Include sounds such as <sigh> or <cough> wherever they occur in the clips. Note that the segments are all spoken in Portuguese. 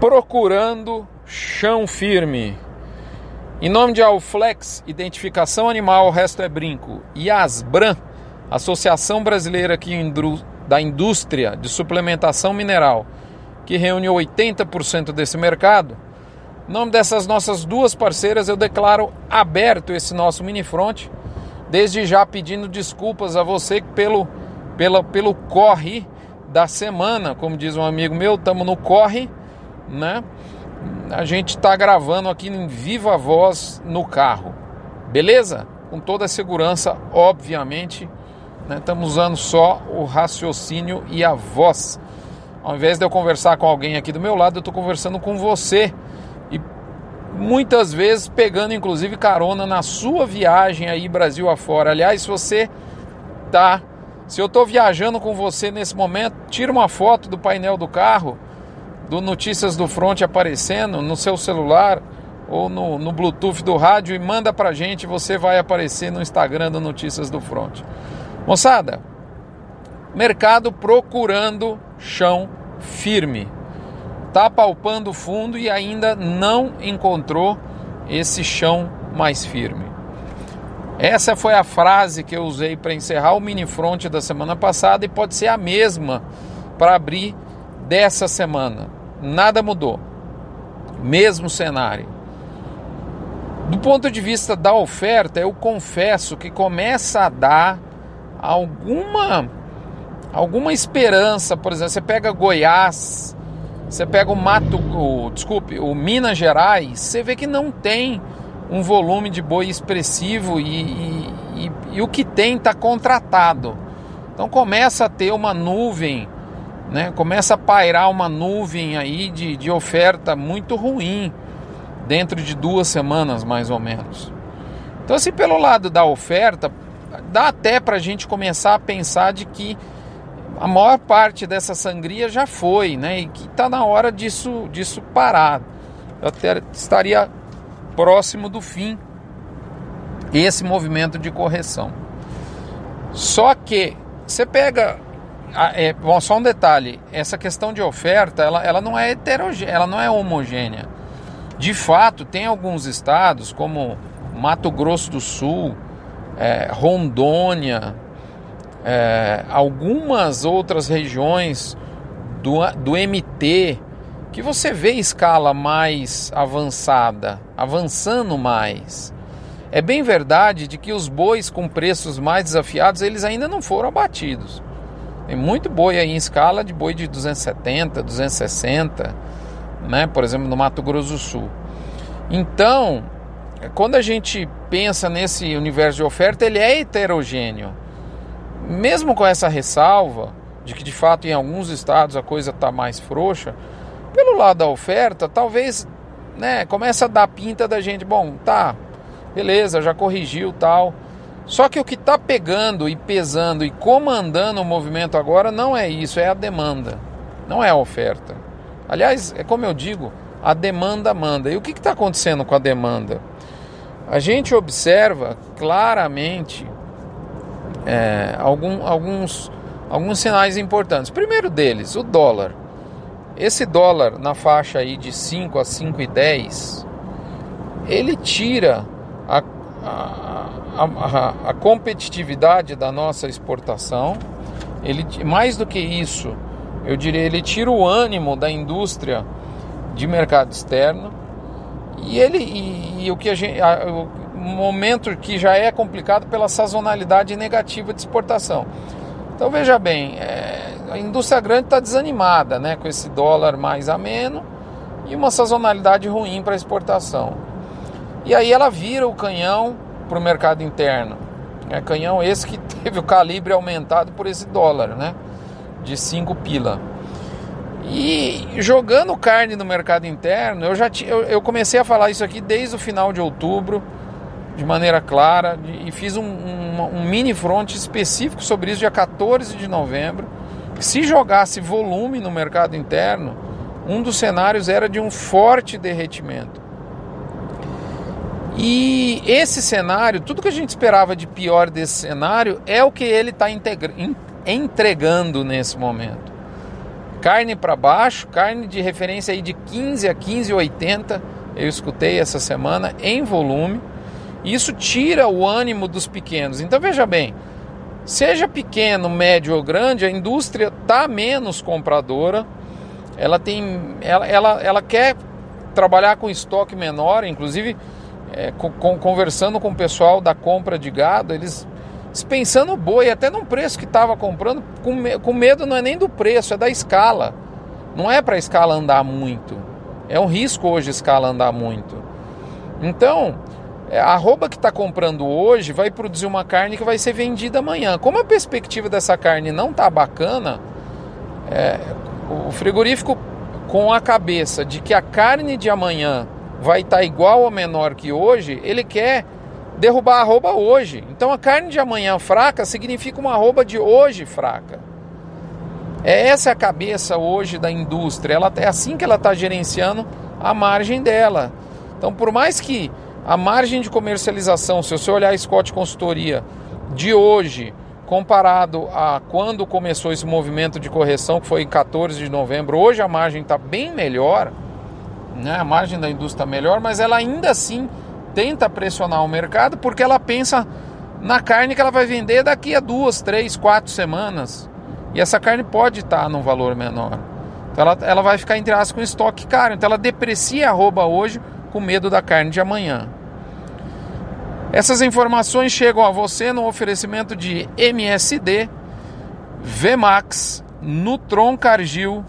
procurando chão firme. Em nome de Alflex, Identificação Animal, o resto é brinco, e Asbran, Associação Brasileira da Indústria de Suplementação Mineral, que reúne 80% desse mercado, em nome dessas nossas duas parceiras, eu declaro aberto esse nosso mini front, desde já pedindo desculpas a você pelo, pela, pelo corre da semana, como diz um amigo meu, estamos no corre, né? A gente está gravando aqui em viva voz no carro, beleza? Com toda a segurança, obviamente. Estamos né? usando só o raciocínio e a voz. Ao invés de eu conversar com alguém aqui do meu lado, eu estou conversando com você. E muitas vezes pegando inclusive carona na sua viagem aí Brasil afora. Aliás, se você tá, se eu estou viajando com você nesse momento, tira uma foto do painel do carro do Notícias do Front aparecendo no seu celular ou no, no Bluetooth do rádio e manda pra gente, você vai aparecer no Instagram do Notícias do Front. Moçada, mercado procurando chão firme. Tá palpando fundo e ainda não encontrou esse chão mais firme. Essa foi a frase que eu usei para encerrar o mini front da semana passada e pode ser a mesma para abrir dessa semana nada mudou. Mesmo cenário. Do ponto de vista da oferta, eu confesso que começa a dar alguma alguma esperança, por exemplo, você pega Goiás, você pega o Mato, o, desculpe, o Minas Gerais, você vê que não tem um volume de boi expressivo e, e, e, e o que tem está contratado. Então começa a ter uma nuvem né? Começa a pairar uma nuvem aí de, de oferta muito ruim dentro de duas semanas mais ou menos. Então, assim, pelo lado da oferta, dá até para a gente começar a pensar de que a maior parte dessa sangria já foi, né? E que está na hora disso, disso parar. Eu até estaria próximo do fim esse movimento de correção. Só que você pega ah, é, bom, só um detalhe: essa questão de oferta ela, ela não é heterogênea, ela não é homogênea. De fato, tem alguns estados como Mato Grosso do Sul, é, Rondônia, é, algumas outras regiões do, do MT que você vê escala mais avançada, avançando mais. É bem verdade de que os bois com preços mais desafiados eles ainda não foram abatidos. Tem muito boi aí em escala de boi de 270, 260, né? Por exemplo, no Mato Grosso do Sul. Então, quando a gente pensa nesse universo de oferta, ele é heterogêneo. Mesmo com essa ressalva de que de fato em alguns estados a coisa está mais frouxa, pelo lado da oferta, talvez, né, comece a dar pinta da gente, bom, tá, beleza, já corrigiu tal só que o que está pegando e pesando e comandando o movimento agora não é isso, é a demanda, não é a oferta. Aliás, é como eu digo, a demanda manda. E o que está acontecendo com a demanda? A gente observa claramente é, algum, alguns, alguns sinais importantes. Primeiro deles, o dólar. Esse dólar na faixa aí de 5 a 5,10, ele tira a, a a, competitividade da nossa exportação. Ele, mais do que isso, eu diria, ele tira o ânimo da indústria de mercado externo e ele e, e o que a gente, o momento que já é complicado pela sazonalidade negativa de exportação. Então veja bem, é, a indústria grande está desanimada, né, com esse dólar mais ameno e uma sazonalidade ruim para exportação. E aí ela vira o canhão para o mercado interno. É canhão esse que <laughs> teve o calibre aumentado por esse dólar, né? De 5 pila. E jogando carne no mercado interno, eu já eu, eu, comecei a falar isso aqui desde o final de outubro, de maneira clara, e fiz um, um, um mini front específico sobre isso dia 14 de novembro. Se jogasse volume no mercado interno, um dos cenários era de um forte derretimento. E esse cenário, tudo que a gente esperava de pior desse cenário, é o que ele está entregando nesse momento. Carne para baixo, carne de referência aí de 15 a 15,80, eu escutei essa semana em volume. Isso tira o ânimo dos pequenos. Então veja bem, seja pequeno, médio ou grande, a indústria tá menos compradora. Ela tem, ela, ela, ela quer trabalhar com estoque menor, inclusive é, com, conversando com o pessoal da compra de gado, eles dispensando o boi, até num preço que estava comprando, com, com medo não é nem do preço, é da escala. Não é para a escala andar muito. É um risco hoje a escala andar muito. Então, é, a arroba que está comprando hoje vai produzir uma carne que vai ser vendida amanhã. Como a perspectiva dessa carne não está bacana, é, o frigorífico com a cabeça de que a carne de amanhã vai estar tá igual ou menor que hoje, ele quer derrubar a arroba hoje. Então a carne de amanhã fraca significa uma arroba de hoje fraca. É essa a cabeça hoje da indústria. Ela é assim que ela está gerenciando a margem dela. Então, por mais que a margem de comercialização, se você olhar a Scott Consultoria de hoje, comparado a quando começou esse movimento de correção, que foi em 14 de novembro, hoje a margem está bem melhor, né? a margem da indústria está melhor, mas ela ainda assim tenta pressionar o mercado porque ela pensa na carne que ela vai vender daqui a duas, três, quatro semanas. E essa carne pode estar num valor menor. Então ela, ela vai ficar entre aspas com estoque caro. Então ela deprecia a arroba hoje com medo da carne de amanhã. Essas informações chegam a você no oferecimento de MSD, Vmax, Nutron Cargill,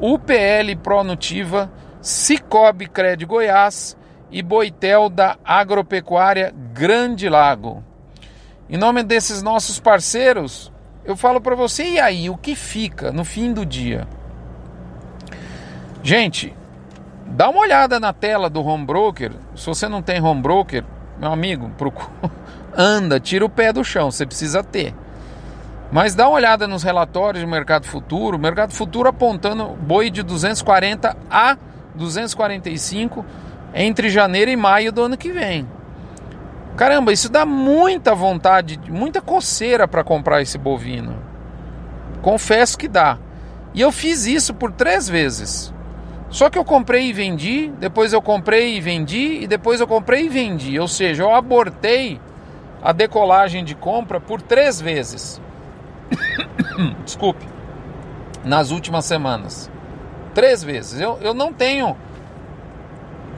UPL Pronutiva, Cicobi Cred Goiás e Boitel da Agropecuária Grande Lago. Em nome desses nossos parceiros, eu falo para você, e aí, o que fica no fim do dia? Gente, dá uma olhada na tela do home broker. Se você não tem home broker, meu amigo, <laughs> procura, anda, tira o pé do chão, você precisa ter. Mas dá uma olhada nos relatórios do mercado futuro, mercado futuro apontando boi de 240 a 245 entre janeiro e maio do ano que vem. Caramba, isso dá muita vontade, muita coceira para comprar esse bovino. Confesso que dá. E eu fiz isso por três vezes. Só que eu comprei e vendi, depois eu comprei e vendi, e depois eu comprei e vendi. Ou seja, eu abortei a decolagem de compra por três vezes. <coughs> Desculpe. Nas últimas semanas. Três vezes. Eu, eu não tenho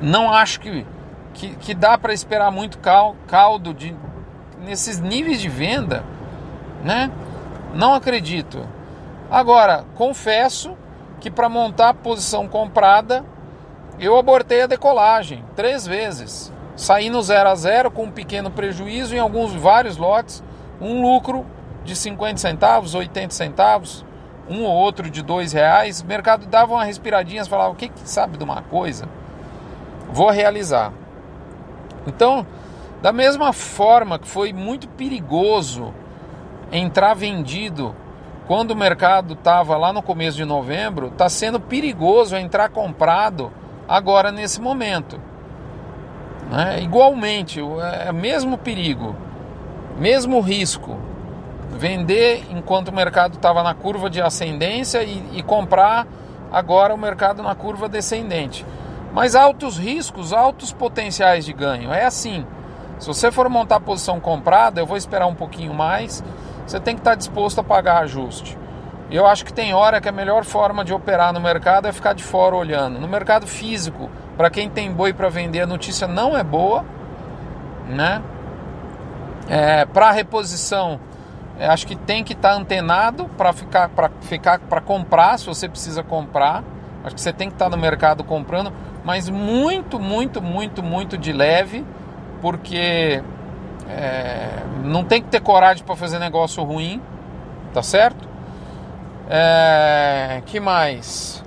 não acho que, que, que dá para esperar muito caldo de, nesses níveis de venda, né? Não acredito. Agora, confesso que para montar a posição comprada, eu abortei a decolagem três vezes. Saí no 0 a 0 com um pequeno prejuízo em alguns vários lotes, um lucro de 50 centavos, 80 centavos, um ou outro de dois reais. O mercado dava uma respiradinha, falava, o que, que sabe de uma coisa? vou realizar. Então, da mesma forma que foi muito perigoso entrar vendido quando o mercado estava lá no começo de novembro, está sendo perigoso entrar comprado agora nesse momento. Né? Igualmente, é o mesmo perigo, mesmo risco. Vender enquanto o mercado estava na curva de ascendência e, e comprar agora o mercado na curva descendente. Mas altos riscos, altos potenciais de ganho. É assim. Se você for montar posição comprada, eu vou esperar um pouquinho mais. Você tem que estar disposto a pagar ajuste. Eu acho que tem hora que a melhor forma de operar no mercado é ficar de fora olhando. No mercado físico, para quem tem boi para vender, a notícia não é boa, né? É, para reposição, acho que tem que estar antenado para ficar para ficar para comprar, se você precisa comprar. Acho que você tem que estar no mercado comprando, mas muito, muito, muito, muito de leve, porque é, não tem que ter coragem para fazer negócio ruim, tá certo? É, que mais?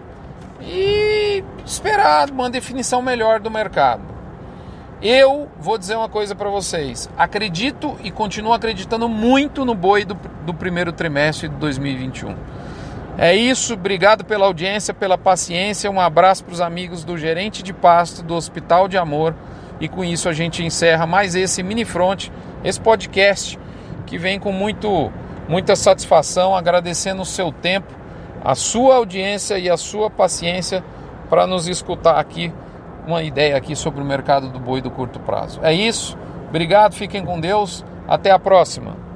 E esperar uma definição melhor do mercado. Eu vou dizer uma coisa para vocês. Acredito e continuo acreditando muito no boi do, do primeiro trimestre de 2021. É isso, obrigado pela audiência, pela paciência. Um abraço para os amigos do gerente de pasto do Hospital de Amor. E com isso a gente encerra mais esse mini front, esse podcast que vem com muito, muita satisfação, agradecendo o seu tempo, a sua audiência e a sua paciência para nos escutar aqui uma ideia aqui sobre o mercado do boi do curto prazo. É isso. Obrigado, fiquem com Deus. Até a próxima.